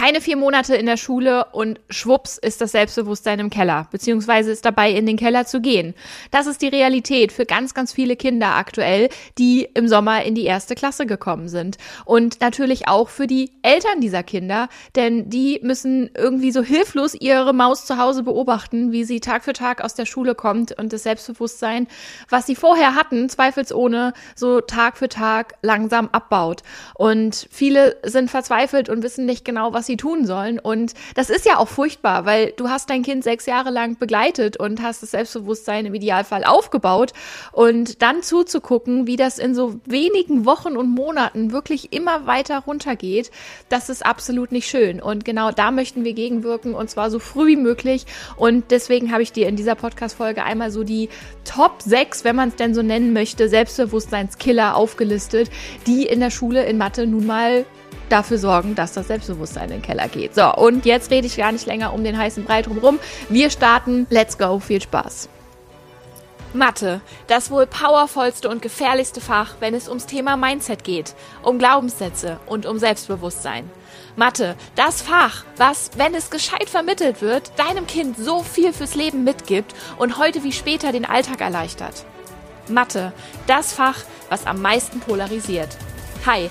Keine vier Monate in der Schule und schwupps ist das Selbstbewusstsein im Keller, beziehungsweise ist dabei in den Keller zu gehen. Das ist die Realität für ganz, ganz viele Kinder aktuell, die im Sommer in die erste Klasse gekommen sind. Und natürlich auch für die Eltern dieser Kinder, denn die müssen irgendwie so hilflos ihre Maus zu Hause beobachten, wie sie Tag für Tag aus der Schule kommt und das Selbstbewusstsein, was sie vorher hatten, zweifelsohne, so Tag für Tag langsam abbaut. Und viele sind verzweifelt und wissen nicht genau, was sie tun sollen. Und das ist ja auch furchtbar, weil du hast dein Kind sechs Jahre lang begleitet und hast das Selbstbewusstsein im Idealfall aufgebaut. Und dann zuzugucken, wie das in so wenigen Wochen und Monaten wirklich immer weiter runtergeht, das ist absolut nicht schön. Und genau da möchten wir gegenwirken und zwar so früh wie möglich. Und deswegen habe ich dir in dieser Podcast-Folge einmal so die Top 6, wenn man es denn so nennen möchte, Selbstbewusstseinskiller aufgelistet, die in der Schule in Mathe nun mal dafür sorgen, dass das Selbstbewusstsein in den Keller geht. So, und jetzt rede ich gar nicht länger um den heißen Brei drumherum. Wir starten. Let's go. Viel Spaß. Mathe, das wohl powervollste und gefährlichste Fach, wenn es ums Thema Mindset geht, um Glaubenssätze und um Selbstbewusstsein. Mathe, das Fach, was, wenn es gescheit vermittelt wird, deinem Kind so viel fürs Leben mitgibt und heute wie später den Alltag erleichtert. Mathe, das Fach, was am meisten polarisiert. Hi,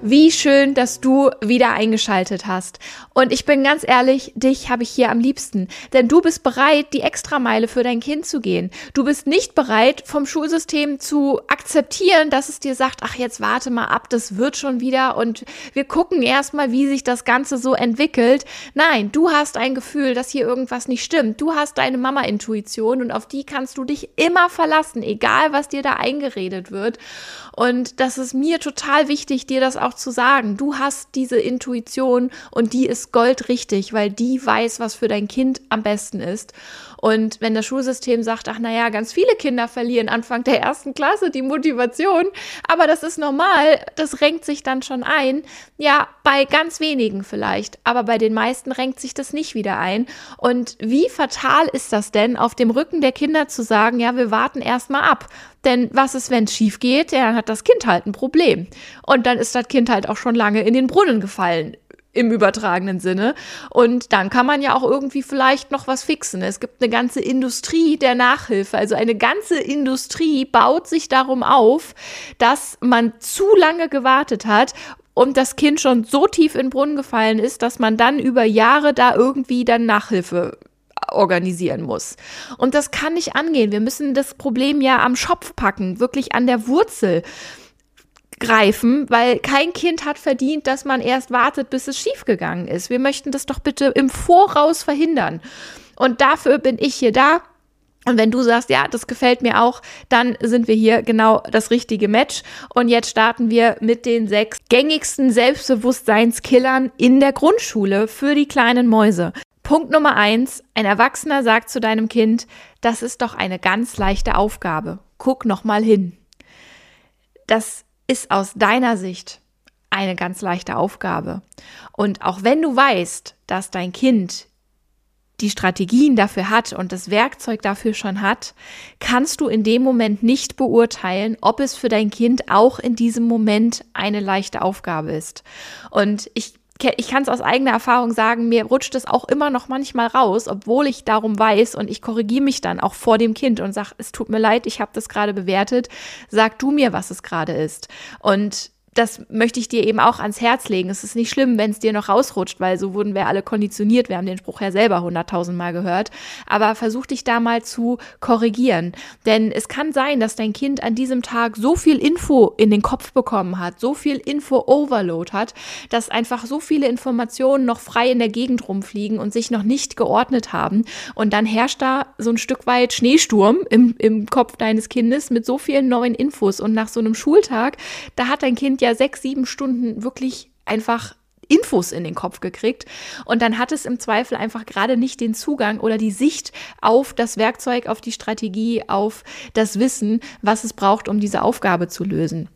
Wie schön, dass du wieder eingeschaltet hast. Und ich bin ganz ehrlich, dich habe ich hier am liebsten. Denn du bist bereit, die Extrameile für dein Kind zu gehen. Du bist nicht bereit, vom Schulsystem zu akzeptieren, dass es dir sagt, ach, jetzt warte mal ab, das wird schon wieder und wir gucken erstmal, wie sich das Ganze so entwickelt. Nein, du hast ein Gefühl, dass hier irgendwas nicht stimmt. Du hast deine Mama-Intuition und auf die kannst du dich immer verlassen, egal was dir da eingeredet wird. Und das ist mir total wichtig, dir das auch zu sagen. Du hast diese Intuition und die ist goldrichtig, weil die weiß, was für dein Kind am besten ist. Und wenn das Schulsystem sagt, ach naja, ganz viele Kinder verlieren Anfang der ersten Klasse die Motivation, aber das ist normal, das renkt sich dann schon ein. Ja, bei ganz wenigen vielleicht, aber bei den meisten renkt sich das nicht wieder ein. Und wie fatal ist das denn, auf dem Rücken der Kinder zu sagen, ja, wir warten erstmal ab. Denn was ist, wenn es schief geht? Ja, dann hat das Kind halt ein Problem. Und dann ist das Kind halt auch schon lange in den Brunnen gefallen im übertragenen Sinne. Und dann kann man ja auch irgendwie vielleicht noch was fixen. Es gibt eine ganze Industrie der Nachhilfe. Also eine ganze Industrie baut sich darum auf, dass man zu lange gewartet hat und das Kind schon so tief in den Brunnen gefallen ist, dass man dann über Jahre da irgendwie dann Nachhilfe organisieren muss. Und das kann nicht angehen. Wir müssen das Problem ja am Schopf packen, wirklich an der Wurzel greifen, weil kein Kind hat verdient, dass man erst wartet, bis es schiefgegangen ist. Wir möchten das doch bitte im Voraus verhindern. Und dafür bin ich hier da. Und wenn du sagst, ja, das gefällt mir auch, dann sind wir hier genau das richtige Match. Und jetzt starten wir mit den sechs gängigsten Selbstbewusstseinskillern in der Grundschule für die kleinen Mäuse. Punkt Nummer eins. Ein Erwachsener sagt zu deinem Kind, das ist doch eine ganz leichte Aufgabe. Guck noch mal hin. Das ist aus deiner Sicht eine ganz leichte Aufgabe. Und auch wenn du weißt, dass dein Kind die Strategien dafür hat und das Werkzeug dafür schon hat, kannst du in dem Moment nicht beurteilen, ob es für dein Kind auch in diesem Moment eine leichte Aufgabe ist. Und ich ich kann es aus eigener Erfahrung sagen, mir rutscht es auch immer noch manchmal raus, obwohl ich darum weiß und ich korrigiere mich dann auch vor dem Kind und sage, es tut mir leid, ich habe das gerade bewertet, sag du mir, was es gerade ist. Und das möchte ich dir eben auch ans Herz legen. Es ist nicht schlimm, wenn es dir noch rausrutscht, weil so wurden wir alle konditioniert. Wir haben den Spruch ja selber hunderttausendmal gehört. Aber versuch dich da mal zu korrigieren. Denn es kann sein, dass dein Kind an diesem Tag so viel Info in den Kopf bekommen hat, so viel Info-Overload hat, dass einfach so viele Informationen noch frei in der Gegend rumfliegen und sich noch nicht geordnet haben. Und dann herrscht da so ein Stück weit Schneesturm im, im Kopf deines Kindes mit so vielen neuen Infos. Und nach so einem Schultag, da hat dein Kind ja sechs, sieben Stunden wirklich einfach Infos in den Kopf gekriegt und dann hat es im Zweifel einfach gerade nicht den Zugang oder die Sicht auf das Werkzeug, auf die Strategie, auf das Wissen, was es braucht, um diese Aufgabe zu lösen.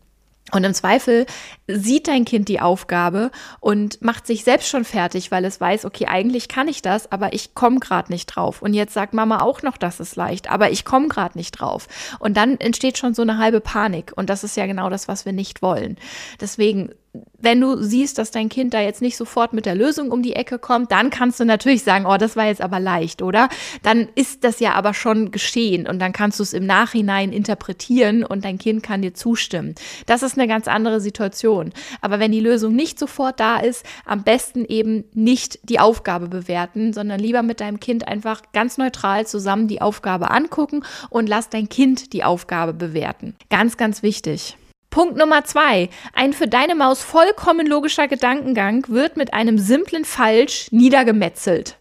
Und im Zweifel sieht dein Kind die Aufgabe und macht sich selbst schon fertig, weil es weiß, okay, eigentlich kann ich das, aber ich komme gerade nicht drauf. Und jetzt sagt Mama auch noch, das ist leicht, aber ich komme gerade nicht drauf. Und dann entsteht schon so eine halbe Panik. Und das ist ja genau das, was wir nicht wollen. Deswegen wenn du siehst, dass dein Kind da jetzt nicht sofort mit der Lösung um die Ecke kommt, dann kannst du natürlich sagen, oh, das war jetzt aber leicht, oder? Dann ist das ja aber schon geschehen und dann kannst du es im Nachhinein interpretieren und dein Kind kann dir zustimmen. Das ist eine ganz andere Situation. Aber wenn die Lösung nicht sofort da ist, am besten eben nicht die Aufgabe bewerten, sondern lieber mit deinem Kind einfach ganz neutral zusammen die Aufgabe angucken und lass dein Kind die Aufgabe bewerten. Ganz, ganz wichtig. Punkt Nummer zwei. Ein für deine Maus vollkommen logischer Gedankengang wird mit einem simplen Falsch niedergemetzelt.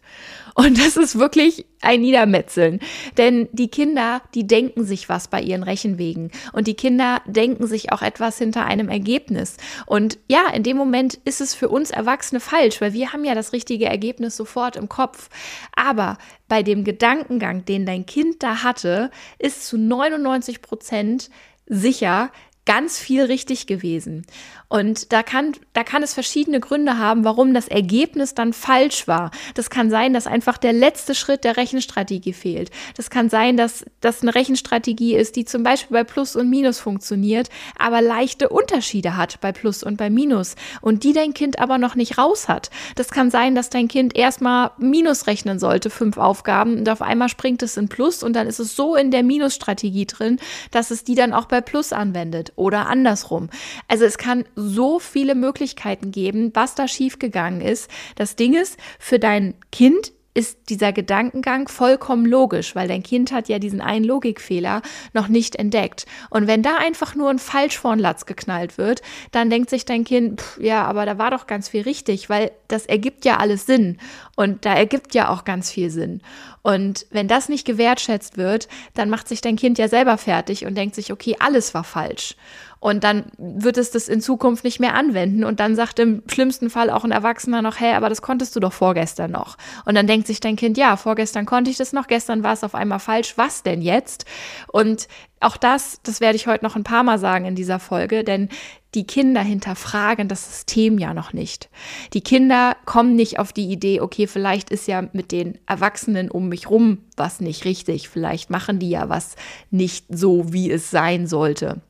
Und das ist wirklich ein Niedermetzeln. Denn die Kinder, die denken sich was bei ihren Rechenwegen. Und die Kinder denken sich auch etwas hinter einem Ergebnis. Und ja, in dem Moment ist es für uns Erwachsene falsch, weil wir haben ja das richtige Ergebnis sofort im Kopf. Aber bei dem Gedankengang, den dein Kind da hatte, ist zu 99 Prozent sicher, ganz viel richtig gewesen. Und da kann, da kann es verschiedene Gründe haben, warum das Ergebnis dann falsch war. Das kann sein, dass einfach der letzte Schritt der Rechenstrategie fehlt. Das kann sein, dass das eine Rechenstrategie ist, die zum Beispiel bei Plus und Minus funktioniert, aber leichte Unterschiede hat bei Plus und bei Minus und die dein Kind aber noch nicht raus hat. Das kann sein, dass dein Kind erstmal Minus rechnen sollte, fünf Aufgaben, und auf einmal springt es in Plus und dann ist es so in der Minusstrategie drin, dass es die dann auch bei Plus anwendet oder andersrum. Also es kann so viele Möglichkeiten geben, was da schiefgegangen ist. Das Ding ist, für dein Kind ist dieser Gedankengang vollkommen logisch, weil dein Kind hat ja diesen einen Logikfehler noch nicht entdeckt. Und wenn da einfach nur ein Falsch vor den Latz geknallt wird, dann denkt sich dein Kind, pff, ja, aber da war doch ganz viel richtig, weil das ergibt ja alles Sinn. Und da ergibt ja auch ganz viel Sinn. Und wenn das nicht gewertschätzt wird, dann macht sich dein Kind ja selber fertig und denkt sich, okay, alles war falsch. Und dann wird es das in Zukunft nicht mehr anwenden. Und dann sagt im schlimmsten Fall auch ein Erwachsener noch, hey, aber das konntest du doch vorgestern noch. Und dann denkt sich dein Kind, ja, vorgestern konnte ich das noch, gestern war es auf einmal falsch. Was denn jetzt? Und auch das, das werde ich heute noch ein paar Mal sagen in dieser Folge, denn die Kinder hinterfragen das System ja noch nicht. Die Kinder kommen nicht auf die Idee, okay, vielleicht ist ja mit den Erwachsenen um mich rum was nicht richtig, vielleicht machen die ja was nicht so, wie es sein sollte.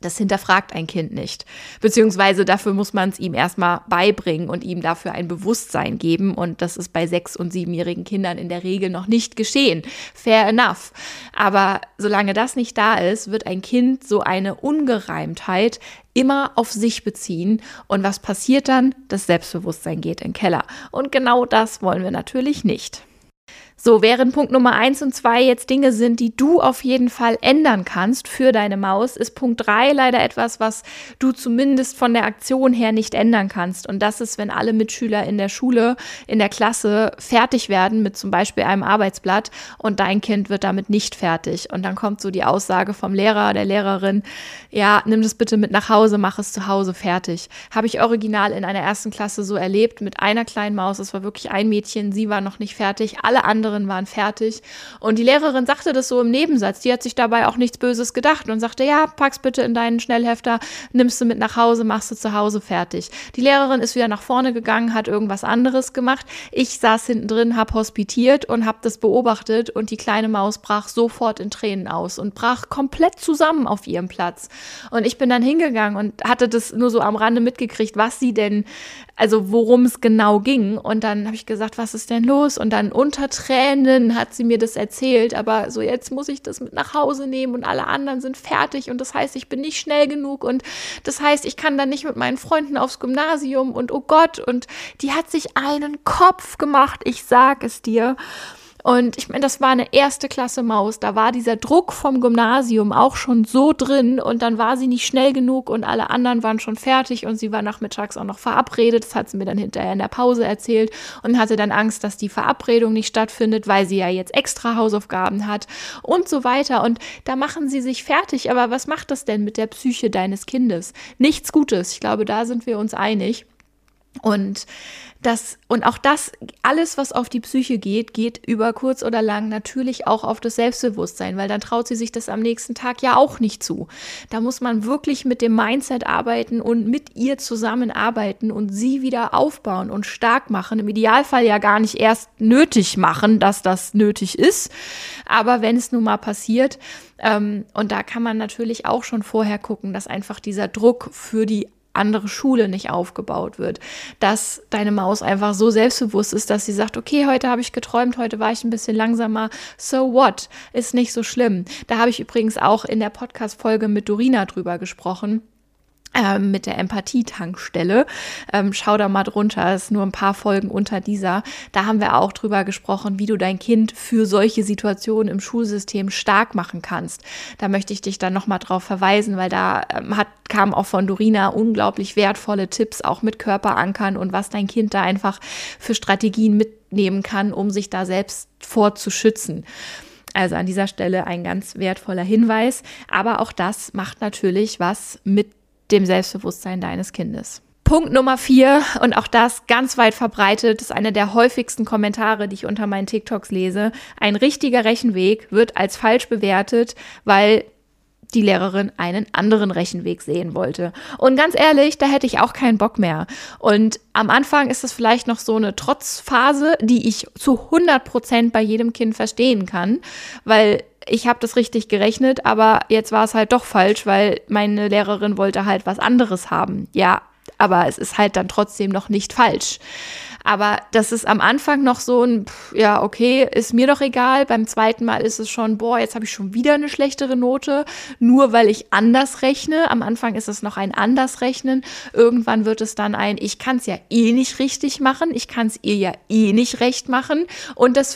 Das hinterfragt ein Kind nicht. Beziehungsweise dafür muss man es ihm erstmal beibringen und ihm dafür ein Bewusstsein geben. Und das ist bei sechs- und siebenjährigen Kindern in der Regel noch nicht geschehen. Fair enough. Aber solange das nicht da ist, wird ein Kind so eine Ungereimtheit immer auf sich beziehen. Und was passiert dann? Das Selbstbewusstsein geht in den Keller. Und genau das wollen wir natürlich nicht. So, während Punkt Nummer eins und zwei jetzt Dinge sind, die du auf jeden Fall ändern kannst für deine Maus, ist Punkt drei leider etwas, was du zumindest von der Aktion her nicht ändern kannst. Und das ist, wenn alle Mitschüler in der Schule, in der Klasse fertig werden mit zum Beispiel einem Arbeitsblatt und dein Kind wird damit nicht fertig. Und dann kommt so die Aussage vom Lehrer, der Lehrerin, ja, nimm das bitte mit nach Hause, mach es zu Hause fertig. Habe ich original in einer ersten Klasse so erlebt mit einer kleinen Maus. Es war wirklich ein Mädchen, sie war noch nicht fertig, alle anderen anderen waren fertig. Und die Lehrerin sagte das so im Nebensatz. Die hat sich dabei auch nichts Böses gedacht und sagte, ja, pack's bitte in deinen Schnellhefter, nimmst du mit nach Hause, machst du zu Hause fertig. Die Lehrerin ist wieder nach vorne gegangen, hat irgendwas anderes gemacht. Ich saß hinten drin, hab hospitiert und hab das beobachtet und die kleine Maus brach sofort in Tränen aus und brach komplett zusammen auf ihrem Platz. Und ich bin dann hingegangen und hatte das nur so am Rande mitgekriegt, was sie denn, also worum es genau ging. Und dann habe ich gesagt, was ist denn los? Und dann unter Tränen hat sie mir das erzählt, aber so jetzt muss ich das mit nach Hause nehmen und alle anderen sind fertig und das heißt, ich bin nicht schnell genug und das heißt, ich kann dann nicht mit meinen Freunden aufs Gymnasium und oh Gott und die hat sich einen Kopf gemacht, ich sag es dir. Und ich meine, das war eine erste Klasse Maus. Da war dieser Druck vom Gymnasium auch schon so drin und dann war sie nicht schnell genug und alle anderen waren schon fertig und sie war nachmittags auch noch verabredet. Das hat sie mir dann hinterher in der Pause erzählt und hatte dann Angst, dass die Verabredung nicht stattfindet, weil sie ja jetzt extra Hausaufgaben hat und so weiter. Und da machen sie sich fertig. Aber was macht das denn mit der Psyche deines Kindes? Nichts Gutes. Ich glaube, da sind wir uns einig. Und das, und auch das, alles, was auf die Psyche geht, geht über kurz oder lang natürlich auch auf das Selbstbewusstsein, weil dann traut sie sich das am nächsten Tag ja auch nicht zu. Da muss man wirklich mit dem Mindset arbeiten und mit ihr zusammenarbeiten und sie wieder aufbauen und stark machen. Im Idealfall ja gar nicht erst nötig machen, dass das nötig ist. Aber wenn es nun mal passiert, ähm, und da kann man natürlich auch schon vorher gucken, dass einfach dieser Druck für die andere Schule nicht aufgebaut wird, dass deine Maus einfach so selbstbewusst ist, dass sie sagt, okay, heute habe ich geträumt, heute war ich ein bisschen langsamer, so what, ist nicht so schlimm. Da habe ich übrigens auch in der Podcast-Folge mit Dorina drüber gesprochen ähm, mit der Empathietankstelle. Ähm, schau da mal drunter, ist nur ein paar Folgen unter dieser. Da haben wir auch drüber gesprochen, wie du dein Kind für solche Situationen im Schulsystem stark machen kannst. Da möchte ich dich dann nochmal drauf verweisen, weil da ähm, hat, kam auch von Dorina unglaublich wertvolle Tipps, auch mit Körperankern und was dein Kind da einfach für Strategien mitnehmen kann, um sich da selbst vorzuschützen. Also an dieser Stelle ein ganz wertvoller Hinweis. Aber auch das macht natürlich was mit dem Selbstbewusstsein deines Kindes. Punkt Nummer vier, und auch das ganz weit verbreitet, ist einer der häufigsten Kommentare, die ich unter meinen TikToks lese. Ein richtiger Rechenweg wird als falsch bewertet, weil die Lehrerin einen anderen Rechenweg sehen wollte. Und ganz ehrlich, da hätte ich auch keinen Bock mehr. Und am Anfang ist es vielleicht noch so eine Trotzphase, die ich zu 100 Prozent bei jedem Kind verstehen kann, weil ich habe das richtig gerechnet, aber jetzt war es halt doch falsch, weil meine Lehrerin wollte halt was anderes haben. Ja, aber es ist halt dann trotzdem noch nicht falsch. Aber das ist am Anfang noch so ein, ja, okay, ist mir doch egal. Beim zweiten Mal ist es schon, boah, jetzt habe ich schon wieder eine schlechtere Note, nur weil ich anders rechne. Am Anfang ist es noch ein anders rechnen. Irgendwann wird es dann ein, ich kann es ja eh nicht richtig machen, ich kann es ihr ja eh nicht recht machen. Und das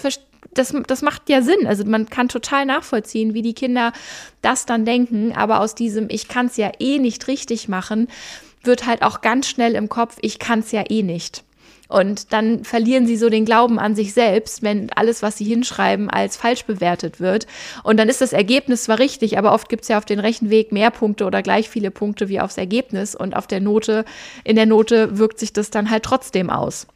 das, das macht ja Sinn. Also man kann total nachvollziehen, wie die Kinder das dann denken. Aber aus diesem, ich kann es ja eh nicht richtig machen, wird halt auch ganz schnell im Kopf, ich kann es ja eh nicht. Und dann verlieren sie so den Glauben an sich selbst, wenn alles, was sie hinschreiben, als falsch bewertet wird. Und dann ist das Ergebnis zwar richtig, aber oft gibt es ja auf den Rechenweg mehr Punkte oder gleich viele Punkte wie aufs Ergebnis. Und auf der Note, in der Note wirkt sich das dann halt trotzdem aus.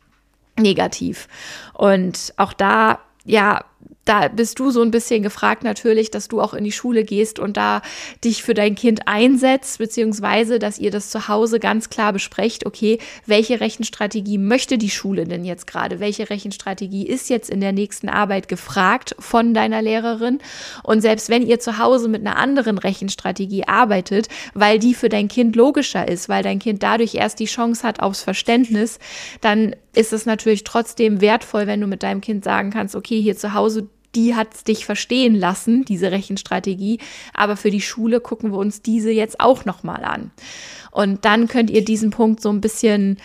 Negativ. Und auch da, ja, da bist du so ein bisschen gefragt natürlich, dass du auch in die Schule gehst und da dich für dein Kind einsetzt, beziehungsweise, dass ihr das zu Hause ganz klar besprecht, okay, welche Rechenstrategie möchte die Schule denn jetzt gerade? Welche Rechenstrategie ist jetzt in der nächsten Arbeit gefragt von deiner Lehrerin? Und selbst wenn ihr zu Hause mit einer anderen Rechenstrategie arbeitet, weil die für dein Kind logischer ist, weil dein Kind dadurch erst die Chance hat aufs Verständnis, dann ist es natürlich trotzdem wertvoll, wenn du mit deinem Kind sagen kannst, okay, hier zu Hause die hat dich verstehen lassen, diese Rechenstrategie. Aber für die Schule gucken wir uns diese jetzt auch nochmal an. Und dann könnt ihr diesen Punkt so ein bisschen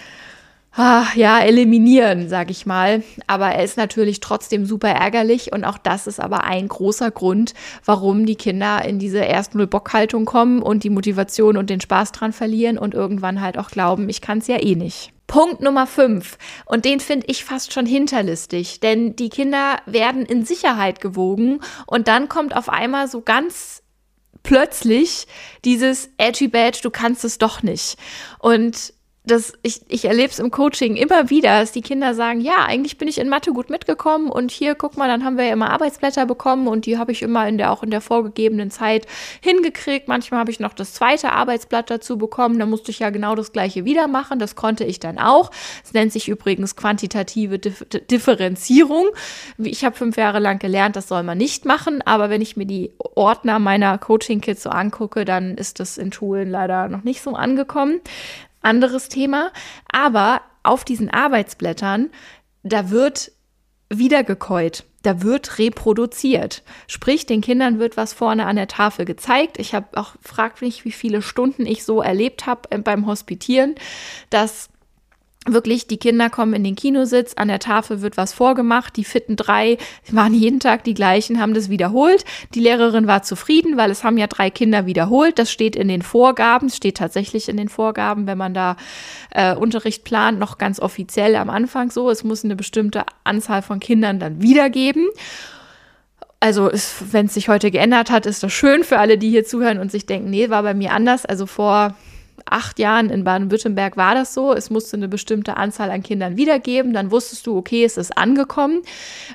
ah, ja, eliminieren, sag ich mal. Aber er ist natürlich trotzdem super ärgerlich und auch das ist aber ein großer Grund, warum die Kinder in diese erst null Bockhaltung kommen und die Motivation und den Spaß dran verlieren und irgendwann halt auch glauben, ich kann es ja eh nicht. Punkt Nummer fünf. Und den finde ich fast schon hinterlistig, denn die Kinder werden in Sicherheit gewogen und dann kommt auf einmal so ganz plötzlich dieses Edgy Badge, du kannst es doch nicht. Und das, ich, ich erlebe es im Coaching immer wieder, dass die Kinder sagen, ja, eigentlich bin ich in Mathe gut mitgekommen und hier, guck mal, dann haben wir ja immer Arbeitsblätter bekommen und die habe ich immer in der, auch in der vorgegebenen Zeit hingekriegt. Manchmal habe ich noch das zweite Arbeitsblatt dazu bekommen, da musste ich ja genau das gleiche wieder machen. Das konnte ich dann auch. Es nennt sich übrigens quantitative Dif Differenzierung. Ich habe fünf Jahre lang gelernt, das soll man nicht machen, aber wenn ich mir die Ordner meiner Coaching-Kits so angucke, dann ist das in Schulen leider noch nicht so angekommen anderes Thema. Aber auf diesen Arbeitsblättern, da wird wiedergekäut. Da wird reproduziert. Sprich, den Kindern wird was vorne an der Tafel gezeigt. Ich habe auch, fragt mich, wie viele Stunden ich so erlebt habe äh, beim Hospitieren, dass wirklich, die Kinder kommen in den Kinositz, an der Tafel wird was vorgemacht, die fitten drei waren jeden Tag die gleichen, haben das wiederholt. Die Lehrerin war zufrieden, weil es haben ja drei Kinder wiederholt. Das steht in den Vorgaben, steht tatsächlich in den Vorgaben, wenn man da äh, Unterricht plant, noch ganz offiziell am Anfang so. Es muss eine bestimmte Anzahl von Kindern dann wiedergeben. Also wenn es sich heute geändert hat, ist das schön für alle, die hier zuhören und sich denken, nee, war bei mir anders. Also vor acht Jahren in Baden-Württemberg war das so. Es musste eine bestimmte Anzahl an Kindern wiedergeben. Dann wusstest du, okay, es ist angekommen.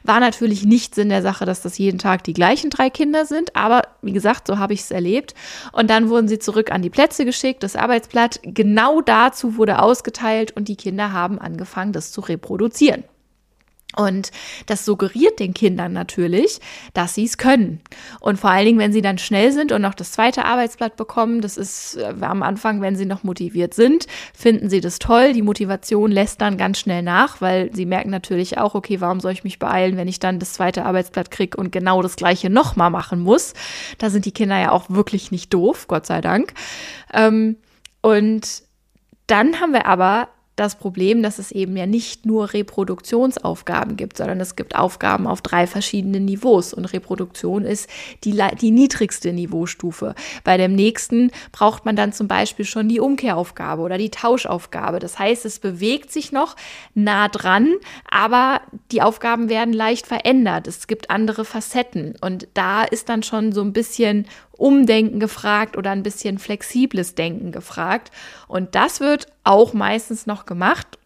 War natürlich nicht Sinn der Sache, dass das jeden Tag die gleichen drei Kinder sind. Aber wie gesagt, so habe ich es erlebt. Und dann wurden sie zurück an die Plätze geschickt. Das Arbeitsblatt genau dazu wurde ausgeteilt und die Kinder haben angefangen, das zu reproduzieren. Und das suggeriert den Kindern natürlich, dass sie es können. Und vor allen Dingen, wenn sie dann schnell sind und noch das zweite Arbeitsblatt bekommen, das ist äh, am Anfang, wenn sie noch motiviert sind, finden sie das toll. Die Motivation lässt dann ganz schnell nach, weil sie merken natürlich auch, okay, warum soll ich mich beeilen, wenn ich dann das zweite Arbeitsblatt kriege und genau das gleiche nochmal machen muss. Da sind die Kinder ja auch wirklich nicht doof, Gott sei Dank. Ähm, und dann haben wir aber das Problem, dass es eben ja nicht nur Reproduktionsaufgaben gibt, sondern es gibt Aufgaben auf drei verschiedenen Niveaus und Reproduktion ist die, die niedrigste Niveaustufe. Bei dem nächsten braucht man dann zum Beispiel schon die Umkehraufgabe oder die Tauschaufgabe. Das heißt, es bewegt sich noch nah dran, aber die Aufgaben werden leicht verändert. Es gibt andere Facetten und da ist dann schon so ein bisschen Umdenken gefragt oder ein bisschen flexibles Denken gefragt. Und das wird auch meistens noch gemacht.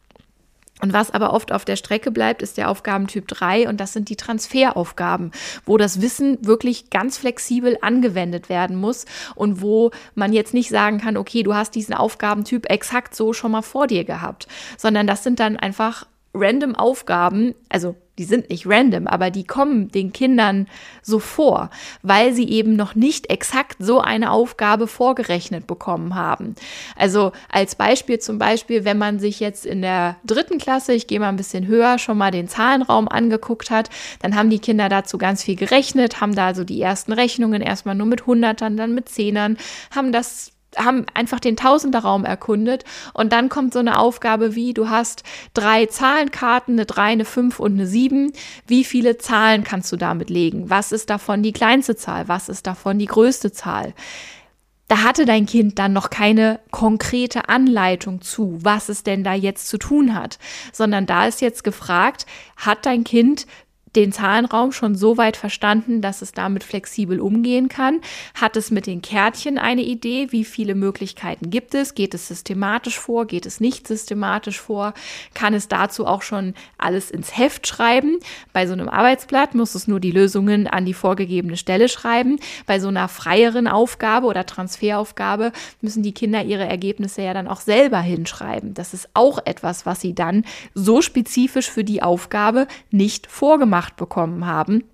Und was aber oft auf der Strecke bleibt, ist der Aufgabentyp 3 und das sind die Transferaufgaben, wo das Wissen wirklich ganz flexibel angewendet werden muss und wo man jetzt nicht sagen kann, okay, du hast diesen Aufgabentyp exakt so schon mal vor dir gehabt, sondern das sind dann einfach random Aufgaben, also die sind nicht random, aber die kommen den Kindern so vor, weil sie eben noch nicht exakt so eine Aufgabe vorgerechnet bekommen haben. Also als Beispiel zum Beispiel, wenn man sich jetzt in der dritten Klasse, ich gehe mal ein bisschen höher, schon mal den Zahlenraum angeguckt hat, dann haben die Kinder dazu ganz viel gerechnet, haben da so die ersten Rechnungen erstmal nur mit Hundertern, dann mit Zehnern, haben das haben einfach den Tausenderraum erkundet und dann kommt so eine Aufgabe wie, du hast drei Zahlenkarten, eine 3, eine 5 und eine 7. Wie viele Zahlen kannst du damit legen? Was ist davon die kleinste Zahl? Was ist davon die größte Zahl? Da hatte dein Kind dann noch keine konkrete Anleitung zu, was es denn da jetzt zu tun hat, sondern da ist jetzt gefragt, hat dein Kind den Zahlenraum schon so weit verstanden, dass es damit flexibel umgehen kann? Hat es mit den Kärtchen eine Idee? Wie viele Möglichkeiten gibt es? Geht es systematisch vor? Geht es nicht systematisch vor? Kann es dazu auch schon alles ins Heft schreiben? Bei so einem Arbeitsblatt muss es nur die Lösungen an die vorgegebene Stelle schreiben. Bei so einer freieren Aufgabe oder Transferaufgabe müssen die Kinder ihre Ergebnisse ja dann auch selber hinschreiben. Das ist auch etwas, was sie dann so spezifisch für die Aufgabe nicht vorgemacht beigebracht bekommen haben.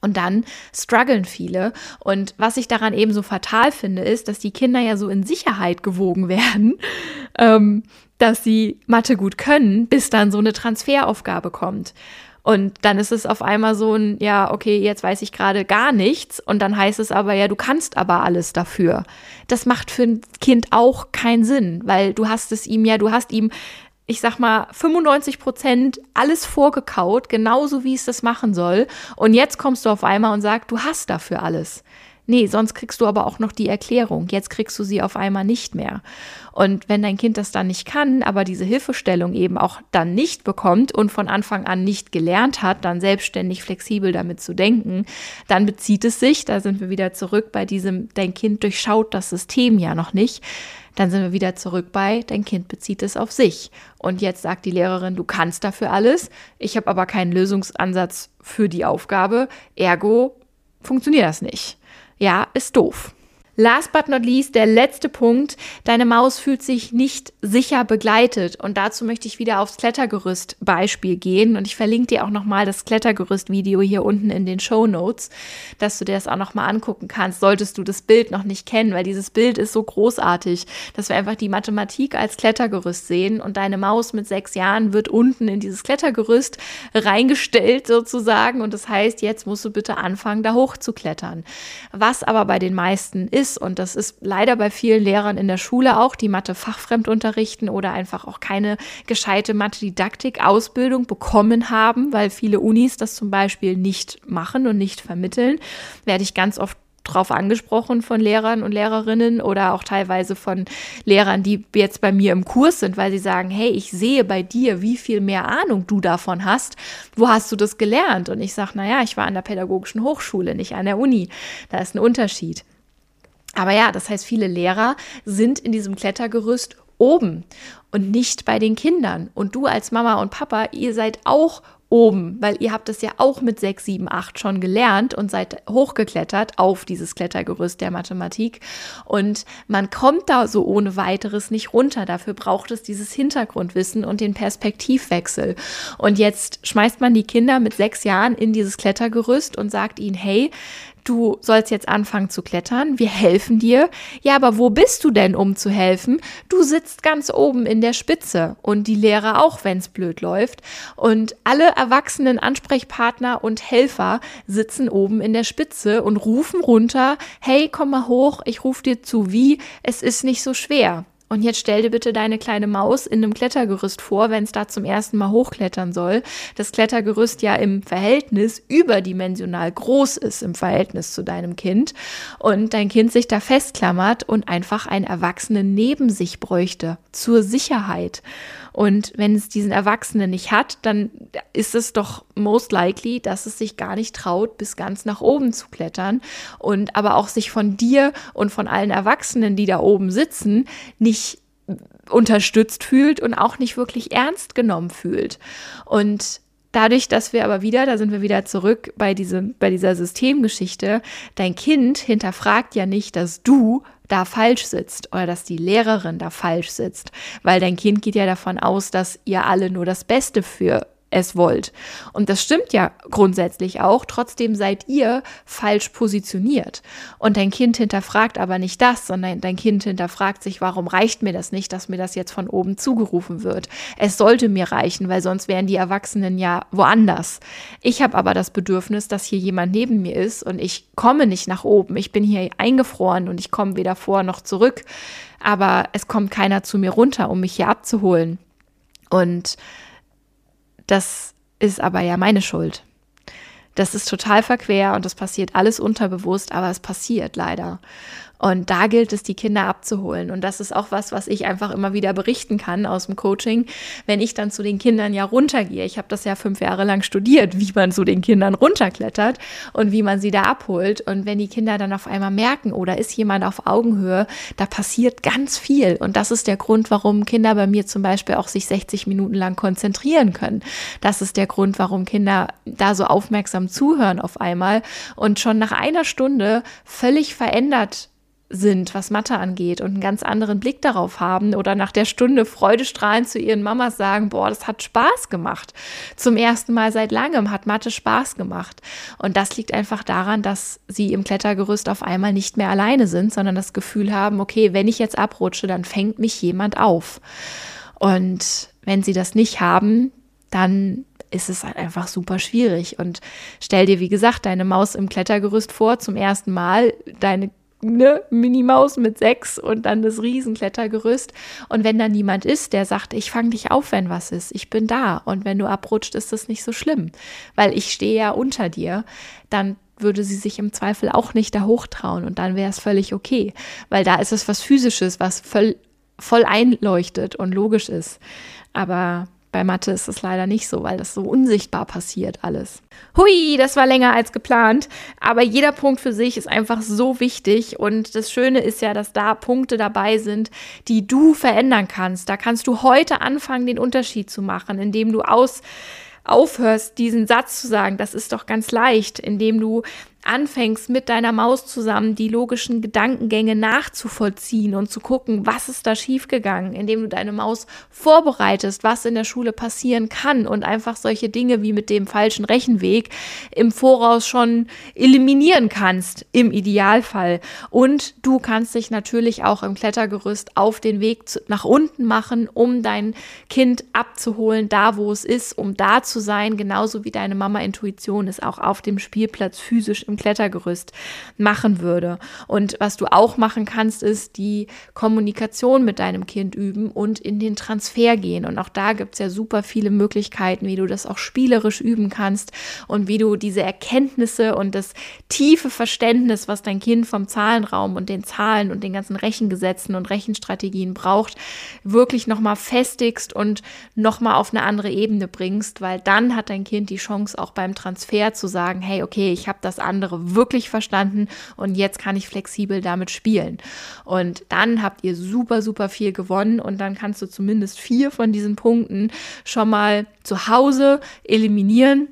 Und dann strugglen viele. Und was ich daran eben so fatal finde, ist, dass die Kinder ja so in Sicherheit gewogen werden, ähm, dass sie Mathe gut können, bis dann so eine Transferaufgabe kommt. Und dann ist es auf einmal so ein, ja, okay, jetzt weiß ich gerade gar nichts. Und dann heißt es aber, ja, du kannst aber alles dafür. Das macht für ein Kind auch keinen Sinn, weil du hast es ihm ja, du hast ihm ich sag mal, 95 Prozent alles vorgekaut, genauso wie es das machen soll. Und jetzt kommst du auf einmal und sagst, du hast dafür alles. Nee, sonst kriegst du aber auch noch die Erklärung. Jetzt kriegst du sie auf einmal nicht mehr. Und wenn dein Kind das dann nicht kann, aber diese Hilfestellung eben auch dann nicht bekommt und von Anfang an nicht gelernt hat, dann selbstständig flexibel damit zu denken, dann bezieht es sich, da sind wir wieder zurück bei diesem, dein Kind durchschaut das System ja noch nicht, dann sind wir wieder zurück bei, dein Kind bezieht es auf sich. Und jetzt sagt die Lehrerin, du kannst dafür alles, ich habe aber keinen Lösungsansatz für die Aufgabe, ergo funktioniert das nicht. Ja, ist doof. Last but not least, der letzte Punkt. Deine Maus fühlt sich nicht sicher begleitet. Und dazu möchte ich wieder aufs Klettergerüst-Beispiel gehen. Und ich verlinke dir auch nochmal das Klettergerüst-Video hier unten in den Show Notes, dass du dir das auch nochmal angucken kannst, solltest du das Bild noch nicht kennen, weil dieses Bild ist so großartig, dass wir einfach die Mathematik als Klettergerüst sehen und deine Maus mit sechs Jahren wird unten in dieses Klettergerüst reingestellt sozusagen. Und das heißt, jetzt musst du bitte anfangen, da hoch zu klettern. Was aber bei den meisten ist, ist, und das ist leider bei vielen Lehrern in der Schule auch, die Mathe fachfremd unterrichten oder einfach auch keine gescheite Mathe-Didaktik-Ausbildung bekommen haben, weil viele Unis das zum Beispiel nicht machen und nicht vermitteln, werde ich ganz oft drauf angesprochen von Lehrern und Lehrerinnen oder auch teilweise von Lehrern, die jetzt bei mir im Kurs sind, weil sie sagen, hey, ich sehe bei dir, wie viel mehr Ahnung du davon hast. Wo hast du das gelernt? Und ich sage, naja, ich war an der pädagogischen Hochschule, nicht an der Uni. Da ist ein Unterschied. Aber ja, das heißt, viele Lehrer sind in diesem Klettergerüst oben und nicht bei den Kindern. Und du als Mama und Papa, ihr seid auch oben, weil ihr habt es ja auch mit 6, 7, 8 schon gelernt und seid hochgeklettert auf dieses Klettergerüst der Mathematik. Und man kommt da so ohne weiteres nicht runter. Dafür braucht es dieses Hintergrundwissen und den Perspektivwechsel. Und jetzt schmeißt man die Kinder mit sechs Jahren in dieses Klettergerüst und sagt ihnen, hey, du sollst jetzt anfangen zu klettern, wir helfen dir. Ja, aber wo bist du denn, um zu helfen? Du sitzt ganz oben in der Spitze und die Lehrer auch, wenn es blöd läuft. Und alle erwachsenen Ansprechpartner und Helfer sitzen oben in der Spitze und rufen runter, hey, komm mal hoch, ich rufe dir zu, wie, es ist nicht so schwer. Und jetzt stell dir bitte deine kleine Maus in einem Klettergerüst vor, wenn es da zum ersten Mal hochklettern soll. Das Klettergerüst ja im Verhältnis überdimensional groß ist im Verhältnis zu deinem Kind und dein Kind sich da festklammert und einfach einen Erwachsenen neben sich bräuchte zur Sicherheit. Und wenn es diesen Erwachsenen nicht hat, dann ist es doch most likely, dass es sich gar nicht traut, bis ganz nach oben zu klettern und aber auch sich von dir und von allen Erwachsenen, die da oben sitzen, nicht unterstützt fühlt und auch nicht wirklich ernst genommen fühlt. Und Dadurch, dass wir aber wieder, da sind wir wieder zurück bei, diesem, bei dieser Systemgeschichte, dein Kind hinterfragt ja nicht, dass du da falsch sitzt oder dass die Lehrerin da falsch sitzt, weil dein Kind geht ja davon aus, dass ihr alle nur das Beste für es wollt. Und das stimmt ja grundsätzlich auch. Trotzdem seid ihr falsch positioniert. Und dein Kind hinterfragt aber nicht das, sondern dein Kind hinterfragt sich, warum reicht mir das nicht, dass mir das jetzt von oben zugerufen wird. Es sollte mir reichen, weil sonst wären die Erwachsenen ja woanders. Ich habe aber das Bedürfnis, dass hier jemand neben mir ist und ich komme nicht nach oben. Ich bin hier eingefroren und ich komme weder vor noch zurück. Aber es kommt keiner zu mir runter, um mich hier abzuholen. Und das ist aber ja meine Schuld. Das ist total verquer und das passiert alles unterbewusst, aber es passiert leider. Und da gilt es, die Kinder abzuholen. Und das ist auch was, was ich einfach immer wieder berichten kann aus dem Coaching, wenn ich dann zu den Kindern ja runtergehe. Ich habe das ja fünf Jahre lang studiert, wie man zu den Kindern runterklettert und wie man sie da abholt. Und wenn die Kinder dann auf einmal merken, oder oh, ist jemand auf Augenhöhe, da passiert ganz viel. Und das ist der Grund, warum Kinder bei mir zum Beispiel auch sich 60 Minuten lang konzentrieren können. Das ist der Grund, warum Kinder da so aufmerksam zuhören auf einmal und schon nach einer Stunde völlig verändert sind, was Mathe angeht und einen ganz anderen Blick darauf haben oder nach der Stunde freudestrahlend zu ihren Mamas sagen, boah, das hat Spaß gemacht. Zum ersten Mal seit langem hat Mathe Spaß gemacht. Und das liegt einfach daran, dass sie im Klettergerüst auf einmal nicht mehr alleine sind, sondern das Gefühl haben, okay, wenn ich jetzt abrutsche, dann fängt mich jemand auf. Und wenn sie das nicht haben, dann ist es halt einfach super schwierig. Und stell dir, wie gesagt, deine Maus im Klettergerüst vor, zum ersten Mal, deine ne, Minimaus mit sechs und dann das Riesenklettergerüst. Und wenn da niemand ist, der sagt, ich fange dich auf, wenn was ist, ich bin da. Und wenn du abrutscht, ist das nicht so schlimm, weil ich stehe ja unter dir, dann würde sie sich im Zweifel auch nicht da hochtrauen und dann wäre es völlig okay, weil da ist es was Physisches, was voll, voll einleuchtet und logisch ist. Aber bei Mathe ist es leider nicht so, weil das so unsichtbar passiert alles. Hui, das war länger als geplant, aber jeder Punkt für sich ist einfach so wichtig und das Schöne ist ja, dass da Punkte dabei sind, die du verändern kannst. Da kannst du heute anfangen, den Unterschied zu machen, indem du aus aufhörst, diesen Satz zu sagen, das ist doch ganz leicht, indem du anfängst mit deiner Maus zusammen die logischen Gedankengänge nachzuvollziehen und zu gucken, was ist da schiefgegangen, indem du deine Maus vorbereitest, was in der Schule passieren kann und einfach solche Dinge wie mit dem falschen Rechenweg im Voraus schon eliminieren kannst, im Idealfall. Und du kannst dich natürlich auch im Klettergerüst auf den Weg nach unten machen, um dein Kind abzuholen, da wo es ist, um da zu sein, genauso wie deine Mama Intuition ist auch auf dem Spielplatz physisch im Klettergerüst machen würde. Und was du auch machen kannst, ist die Kommunikation mit deinem Kind üben und in den Transfer gehen. Und auch da gibt es ja super viele Möglichkeiten, wie du das auch spielerisch üben kannst und wie du diese Erkenntnisse und das tiefe Verständnis, was dein Kind vom Zahlenraum und den Zahlen und den ganzen Rechengesetzen und Rechenstrategien braucht, wirklich nochmal festigst und nochmal auf eine andere Ebene bringst, weil dann hat dein Kind die Chance auch beim Transfer zu sagen, hey, okay, ich habe das an andere wirklich verstanden und jetzt kann ich flexibel damit spielen. Und dann habt ihr super, super viel gewonnen und dann kannst du zumindest vier von diesen Punkten schon mal zu Hause eliminieren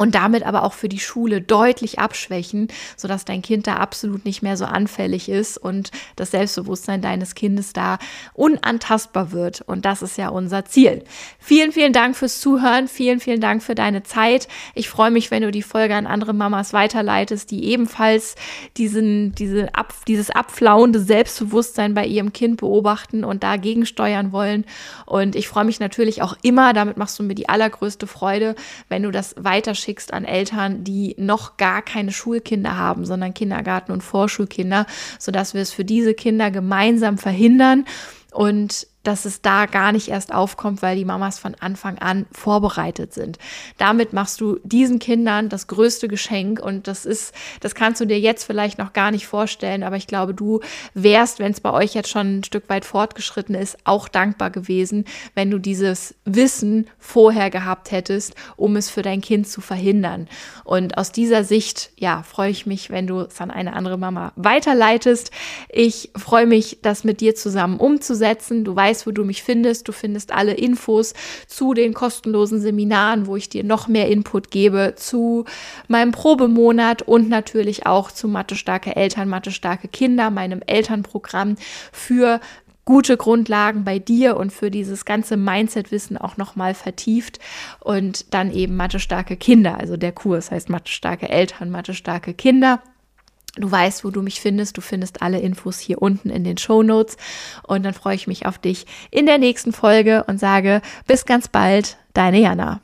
und damit aber auch für die Schule deutlich abschwächen, sodass dein Kind da absolut nicht mehr so anfällig ist und das Selbstbewusstsein deines Kindes da unantastbar wird. Und das ist ja unser Ziel. Vielen, vielen Dank fürs Zuhören. Vielen, vielen Dank für deine Zeit. Ich freue mich, wenn du die Folge an andere Mamas weiterleitest, die ebenfalls diesen, diese ab, dieses abflauende Selbstbewusstsein bei ihrem Kind beobachten und dagegen steuern wollen. Und ich freue mich natürlich auch immer, damit machst du mir die allergrößte Freude, wenn du das weiterschickst schickst an Eltern, die noch gar keine Schulkinder haben, sondern Kindergarten- und Vorschulkinder, sodass wir es für diese Kinder gemeinsam verhindern. Und dass es da gar nicht erst aufkommt, weil die Mamas von Anfang an vorbereitet sind. Damit machst du diesen Kindern das größte Geschenk und das ist, das kannst du dir jetzt vielleicht noch gar nicht vorstellen, aber ich glaube, du wärst, wenn es bei euch jetzt schon ein Stück weit fortgeschritten ist, auch dankbar gewesen, wenn du dieses Wissen vorher gehabt hättest, um es für dein Kind zu verhindern. Und aus dieser Sicht, ja, freue ich mich, wenn du es an eine andere Mama weiterleitest. Ich freue mich, das mit dir zusammen umzusetzen. Du weißt, weißt, wo du mich findest. Du findest alle Infos zu den kostenlosen Seminaren, wo ich dir noch mehr Input gebe, zu meinem Probemonat und natürlich auch zu Mathe starke Eltern, Mathe starke Kinder, meinem Elternprogramm für gute Grundlagen bei dir und für dieses ganze Mindset-Wissen auch nochmal vertieft und dann eben Mathe starke Kinder. Also der Kurs heißt Mathe starke Eltern, Mathe starke Kinder. Du weißt, wo du mich findest. Du findest alle Infos hier unten in den Show Notes. Und dann freue ich mich auf dich in der nächsten Folge und sage bis ganz bald, deine Jana.